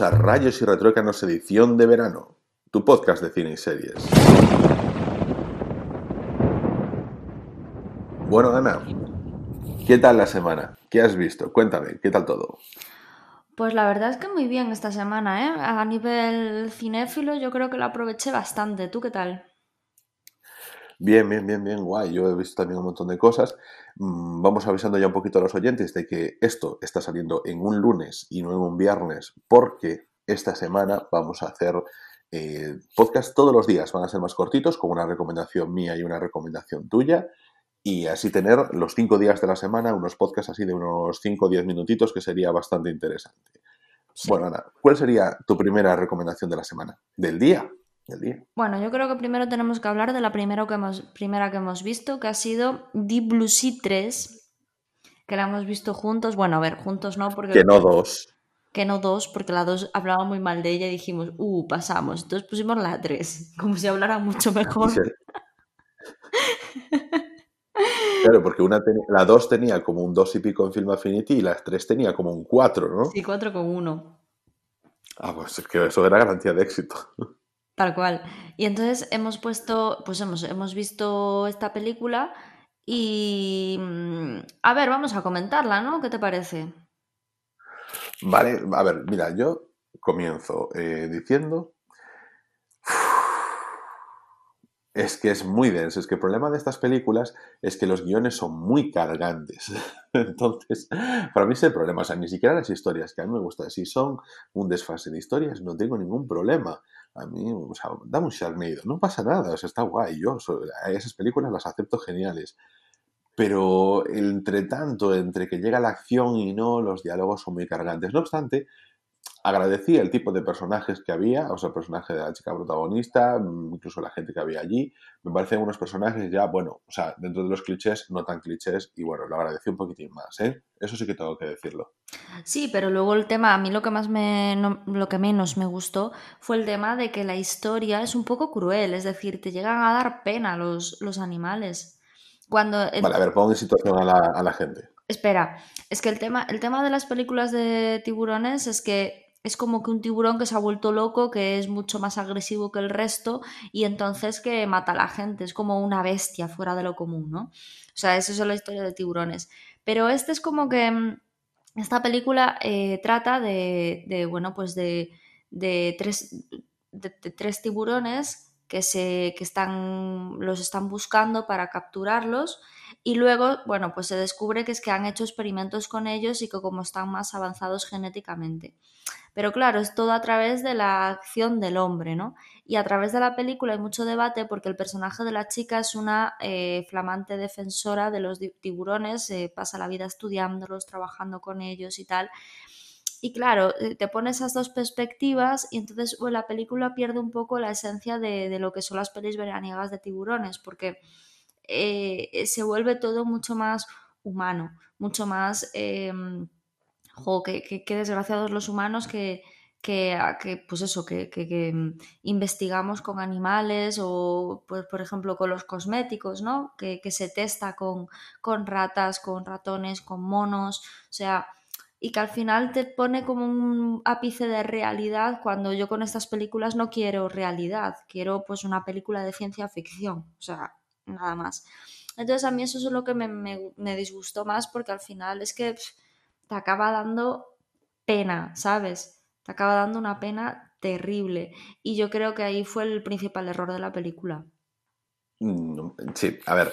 A Rayos y Retrócanos edición de verano, tu podcast de cine y series. Bueno, Ana, ¿qué tal la semana? ¿Qué has visto? Cuéntame, ¿qué tal todo? Pues la verdad es que muy bien esta semana, ¿eh? A nivel cinéfilo yo creo que lo aproveché bastante. ¿Tú qué tal? Bien, bien, bien, bien, guay. Yo he visto también un montón de cosas. Mm, vamos avisando ya un poquito a los oyentes de que esto está saliendo en un lunes y no en un viernes, porque esta semana vamos a hacer eh, podcast todos los días. Van a ser más cortitos, con una recomendación mía y una recomendación tuya. Y así tener los cinco días de la semana, unos podcasts así de unos cinco o diez minutitos, que sería bastante interesante. Bueno, Ana, ¿cuál sería tu primera recomendación de la semana? Del día. Bueno, yo creo que primero tenemos que hablar de la primera que hemos, primera que hemos visto, que ha sido Deep Blue Sea 3, que la hemos visto juntos. Bueno, a ver, juntos no, porque... Que no dos. Que no dos, porque la dos hablaba muy mal de ella y dijimos, uh, pasamos. Entonces pusimos la 3, como si hablara mucho mejor. Claro, porque una la 2 tenía como un 2 y pico en Film Affinity y la 3 tenía como un 4, ¿no? Sí, 4 con 1. Ah, pues es que eso era garantía de éxito. Tal cual. Y entonces hemos puesto, pues hemos, hemos visto esta película y... Mm, a ver, vamos a comentarla, ¿no? ¿Qué te parece? Vale, a ver, mira, yo comienzo eh, diciendo es que es muy denso. Es que el problema de estas películas es que los guiones son muy cargantes. Entonces, para mí es el problema. O sea, ni siquiera las historias, que a mí me gusta. Si son un desfase de historias, no tengo ningún problema. A mí, o sea, dame un Sharknado. No pasa nada, o sea, está guay. Yo esas películas las acepto geniales. Pero entre tanto, entre que llega la acción y no, los diálogos son muy cargantes. No obstante, agradecí el tipo de personajes que había, o sea, el personaje de la chica protagonista, mm, incluso la gente que había allí. Me parecen unos personajes ya, bueno, o sea, dentro de los clichés, no tan clichés, y bueno, lo agradecí un poquitín más, ¿eh? Eso sí que tengo que decirlo. Sí, pero luego el tema, a mí lo que más me, lo que menos me gustó fue el tema de que la historia es un poco cruel, es decir, te llegan a dar pena los, los animales. Cuando Vale, a ver, pongo en situación a la, a la gente. Espera, es que el tema, el tema de las películas de tiburones es que es como que un tiburón que se ha vuelto loco, que es mucho más agresivo que el resto y entonces que mata a la gente, es como una bestia fuera de lo común, ¿no? O sea, eso es la historia de tiburones. Pero este es como que mm, esta película eh, trata de, bueno, pues de, tres, de, tres tiburones que, se, que están, los están buscando para capturarlos y luego, bueno, pues se descubre que es que han hecho experimentos con ellos y que como están más avanzados genéticamente. Pero claro, es todo a través de la acción del hombre, ¿no? Y a través de la película hay mucho debate porque el personaje de la chica es una eh, flamante defensora de los tiburones, pasa la vida estudiándolos, trabajando con ellos y tal. Y claro, eh, te pone esas dos perspectivas y entonces la película pierde un poco la esencia de, lo que son las pelis veraniegas de tiburones, porque eh, se vuelve todo mucho más humano, mucho más em, jo, qué, desgraciados los humanos que, que, pues eso, que, mm, investigamos con animales o, pues, por ejemplo, con los cosméticos, ¿no? Que, se testa con, con ratas, con ratones, con monos, o sea, y que al final te pone como un ápice de realidad cuando yo con estas películas no quiero realidad, quiero pues una película de ciencia ficción, o sea, nada más. Entonces a mí eso es lo que me, me, disgustó más porque al final es que te acaba dando pena, ¿sabes? Te acaba dando una pena terrible. Y yo creo que ahí fue el principal error de la película. Sí, a ver,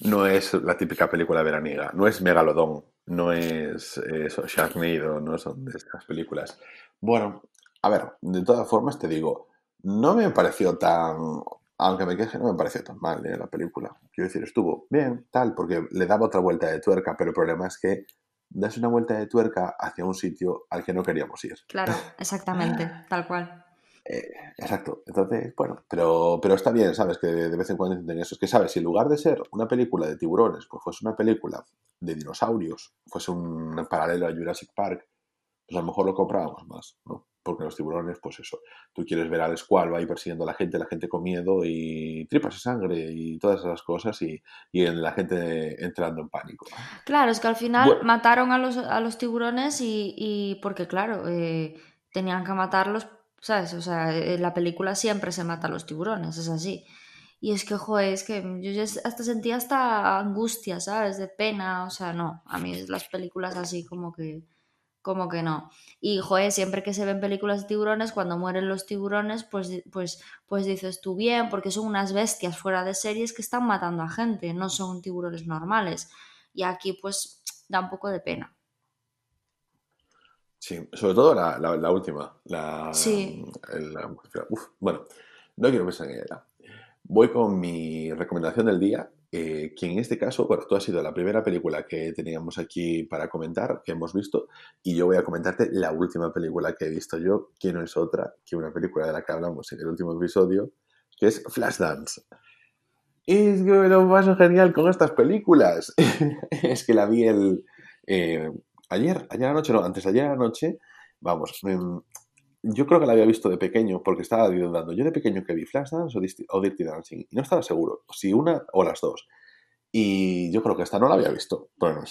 no es la típica película veraniega, no es Megalodón, no es eso, Sharknado, no son de estas películas. Bueno, a ver, de todas formas te digo, no me pareció tan, aunque me queje, no me pareció tan mal eh, la película. Quiero decir, estuvo bien, tal, porque le daba otra vuelta de tuerca, pero el problema es que das una vuelta de tuerca hacia un sitio al que no queríamos ir. Claro, exactamente, tal cual. Eh, exacto. Entonces, bueno, pero, pero está bien, ¿sabes? Que de vez en cuando entienden eso. Es que, ¿sabes? Si en lugar de ser una película de tiburones, pues fuese una película de dinosaurios, fuese un paralelo a Jurassic Park, pues a lo mejor lo comprábamos más, ¿no? Porque los tiburones, pues eso, tú quieres ver al escualo ahí persiguiendo a la gente, la gente con miedo y tripas de sangre y todas esas cosas y, y la gente entrando en pánico. Claro, es que al final mataron a los, a los tiburones y, y porque claro, eh, tenían que matarlos, ¿sabes? O sea, en la película siempre se matan los tiburones, es así. Y es que, joder, es que yo ya hasta sentía hasta angustia, ¿sabes? De pena, o sea, no, a mí las películas así como que como que no. Y, joder, siempre que se ven películas de tiburones, cuando mueren los tiburones, pues, pues, pues dices tú bien, porque son unas bestias fuera de series que están matando a gente, no son tiburones normales. Y aquí, pues, da un poco de pena. Sí, sobre todo la, la, última. La, sí. bueno, no quiero pensar en ella. Voy con mi recomendación del día eh, que en este caso, bueno, tú has sido la primera película que teníamos aquí para comentar, que hemos visto, y yo voy a comentarte la última película que he visto yo, que no es otra que una película de la que hablamos en el último episodio, que es Flashdance. Es que me lo paso genial con estas películas. es que la vi el... Eh, ayer, ayer anoche, no, antes de ayer anoche, vamos, yo creo que la había visto de pequeño porque estaba dudando. Yo de pequeño que vi Flashdance o, Dirty Dancing y no estaba seguro si una o las dos. Y yo creo que esta no la había visto. Bueno,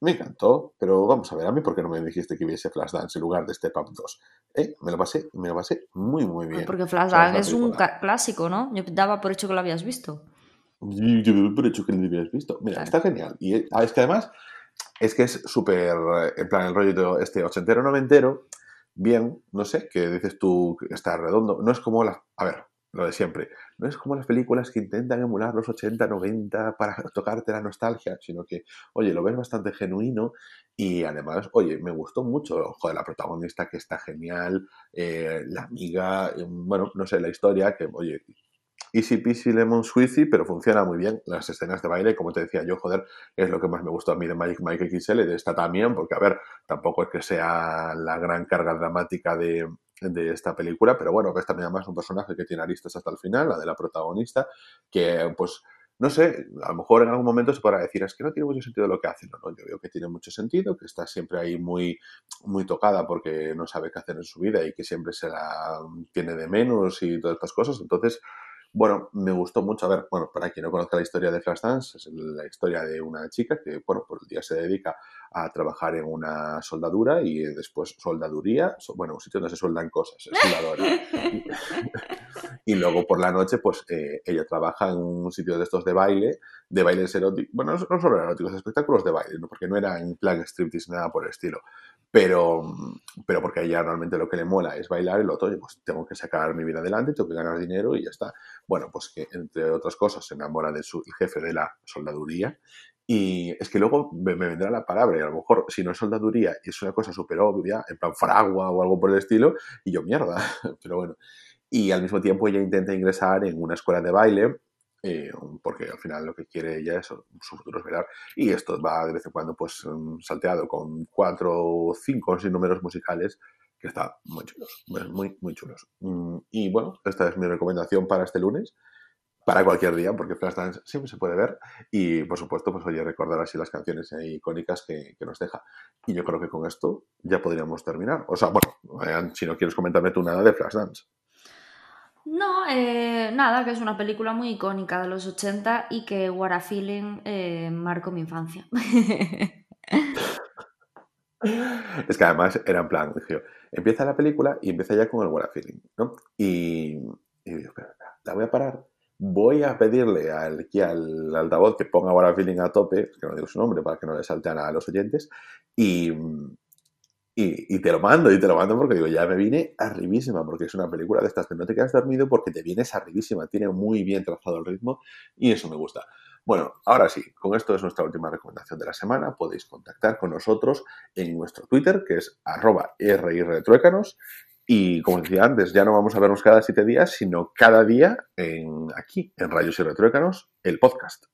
me encantó, pero vamos a ver, a mí por qué no me dijiste que viese Flashdance en lugar de Step Up 2. ¿Eh? Me lo pasé, me lo pasé muy, muy bien. Porque Flashdance es un clásico, ¿no? Yo daba por hecho que lo habías visto. Yo daba por hecho que lo habías visto. Mira, está genial. Y ah, es que además, es que es súper, en plan, el rollo este ochentero, noventero, bien, no sé, que dices tú está redondo. No es como las. A ver, lo de siempre. No es como las películas que intentan emular los 80, 90 para tocarte la nostalgia, sino que, oye, lo ves bastante genuino y además, oye, me gustó mucho, joder, la protagonista que está genial, eh, la amiga, eh, bueno, no sé, la historia que, oye, easy peasy lemon squeezy, pero funciona muy bien. Las escenas de baile, como te decía yo, joder, es lo que más me gustó a mí de Magic Mike XL, de esta también, porque a ver, tampoco es que sea la gran carga dramática de, de esta película, pero bueno, que es también además un personaje que tiene aristas hasta el final, la de la protagonista, que pues no sé, a lo mejor en algún momento se podrá decir, es que no tiene mucho sentido lo que hace. No, no, yo veo que tiene mucho sentido, que está siempre ahí muy, muy tocada porque no sabe qué hacer en su vida y que siempre se la tiene de menos y todas estas cosas. Entonces, bueno, me gustó mucho. A ver, bueno, para quien no conozca la historia de Flashdance, es la historia de una chica que, bueno, por el día se dedica a trabajar en una soldadura y después soldaduría, bueno, un sitio donde se sueldan cosas, es soldadora. y luego por la noche, pues eh, ella trabaja en un sitio de estos de baile, de bailes eróticos, bueno, no solo eróticos, espectáculos de baile, ¿no? porque no era en plan striptease, nada por el estilo pero, pero porque a ella realmente lo que le mola es bailar lo otro, pues tengo que sacar mi vida adelante, tengo que ganar dinero y ya está. Bueno, pues que entre otras cosas se enamora de su jefe de la soldaduría y es que luego me, vendrá la palabra y a lo mejor si no es soldaduría y es una cosa súper obvia, en plan fragua o algo por el estilo, y yo mierda, pero bueno. Y al mismo tiempo ella intenta ingresar en una escuela de baile eh, porque al final lo que quiere ella es su futuro es bailar y esto va de vez en cuando pues mm, salteado con cuatro o cinco sin números musicales que está muy chulos, muy, muy chulos. Mm, y bueno, esta es mi recomendación para este lunes, para cualquier día, porque Flashdance siempre se puede ver y por supuesto pues oye recordar así las canciones icónicas que, que, nos deja. Y yo creo que con esto ya podríamos terminar. O sea, bueno, si no quieres comentarme tú nada de Flashdance. No, eh, nada, que es una película muy icónica de los 80 y que What a Feeling eh, marcó mi infancia. es que además era en plan, dije empieza la película y empieza ya con el What a Feeling, ¿no? Y, y digo, la voy a parar, voy a pedirle al, aquí al altavoz que ponga What a Feeling a tope, que no digo su nombre para que no le salten a los oyentes, y, y, te lo mando, y te lo mando porque digo, ya me vine arribísima, porque es una película de estas que no te quedas dormido porque te vienes arribísima, tiene muy bien trazado el ritmo y eso me gusta. Bueno, ahora sí, con esto es nuestra última recomendación de la semana. Podéis contactar con nosotros en nuestro Twitter, que es arroba rretruécanos. Y como decía antes, ya no vamos a vernos cada siete días, sino cada día en, aquí, en Rayos y Retruécanos, el podcast.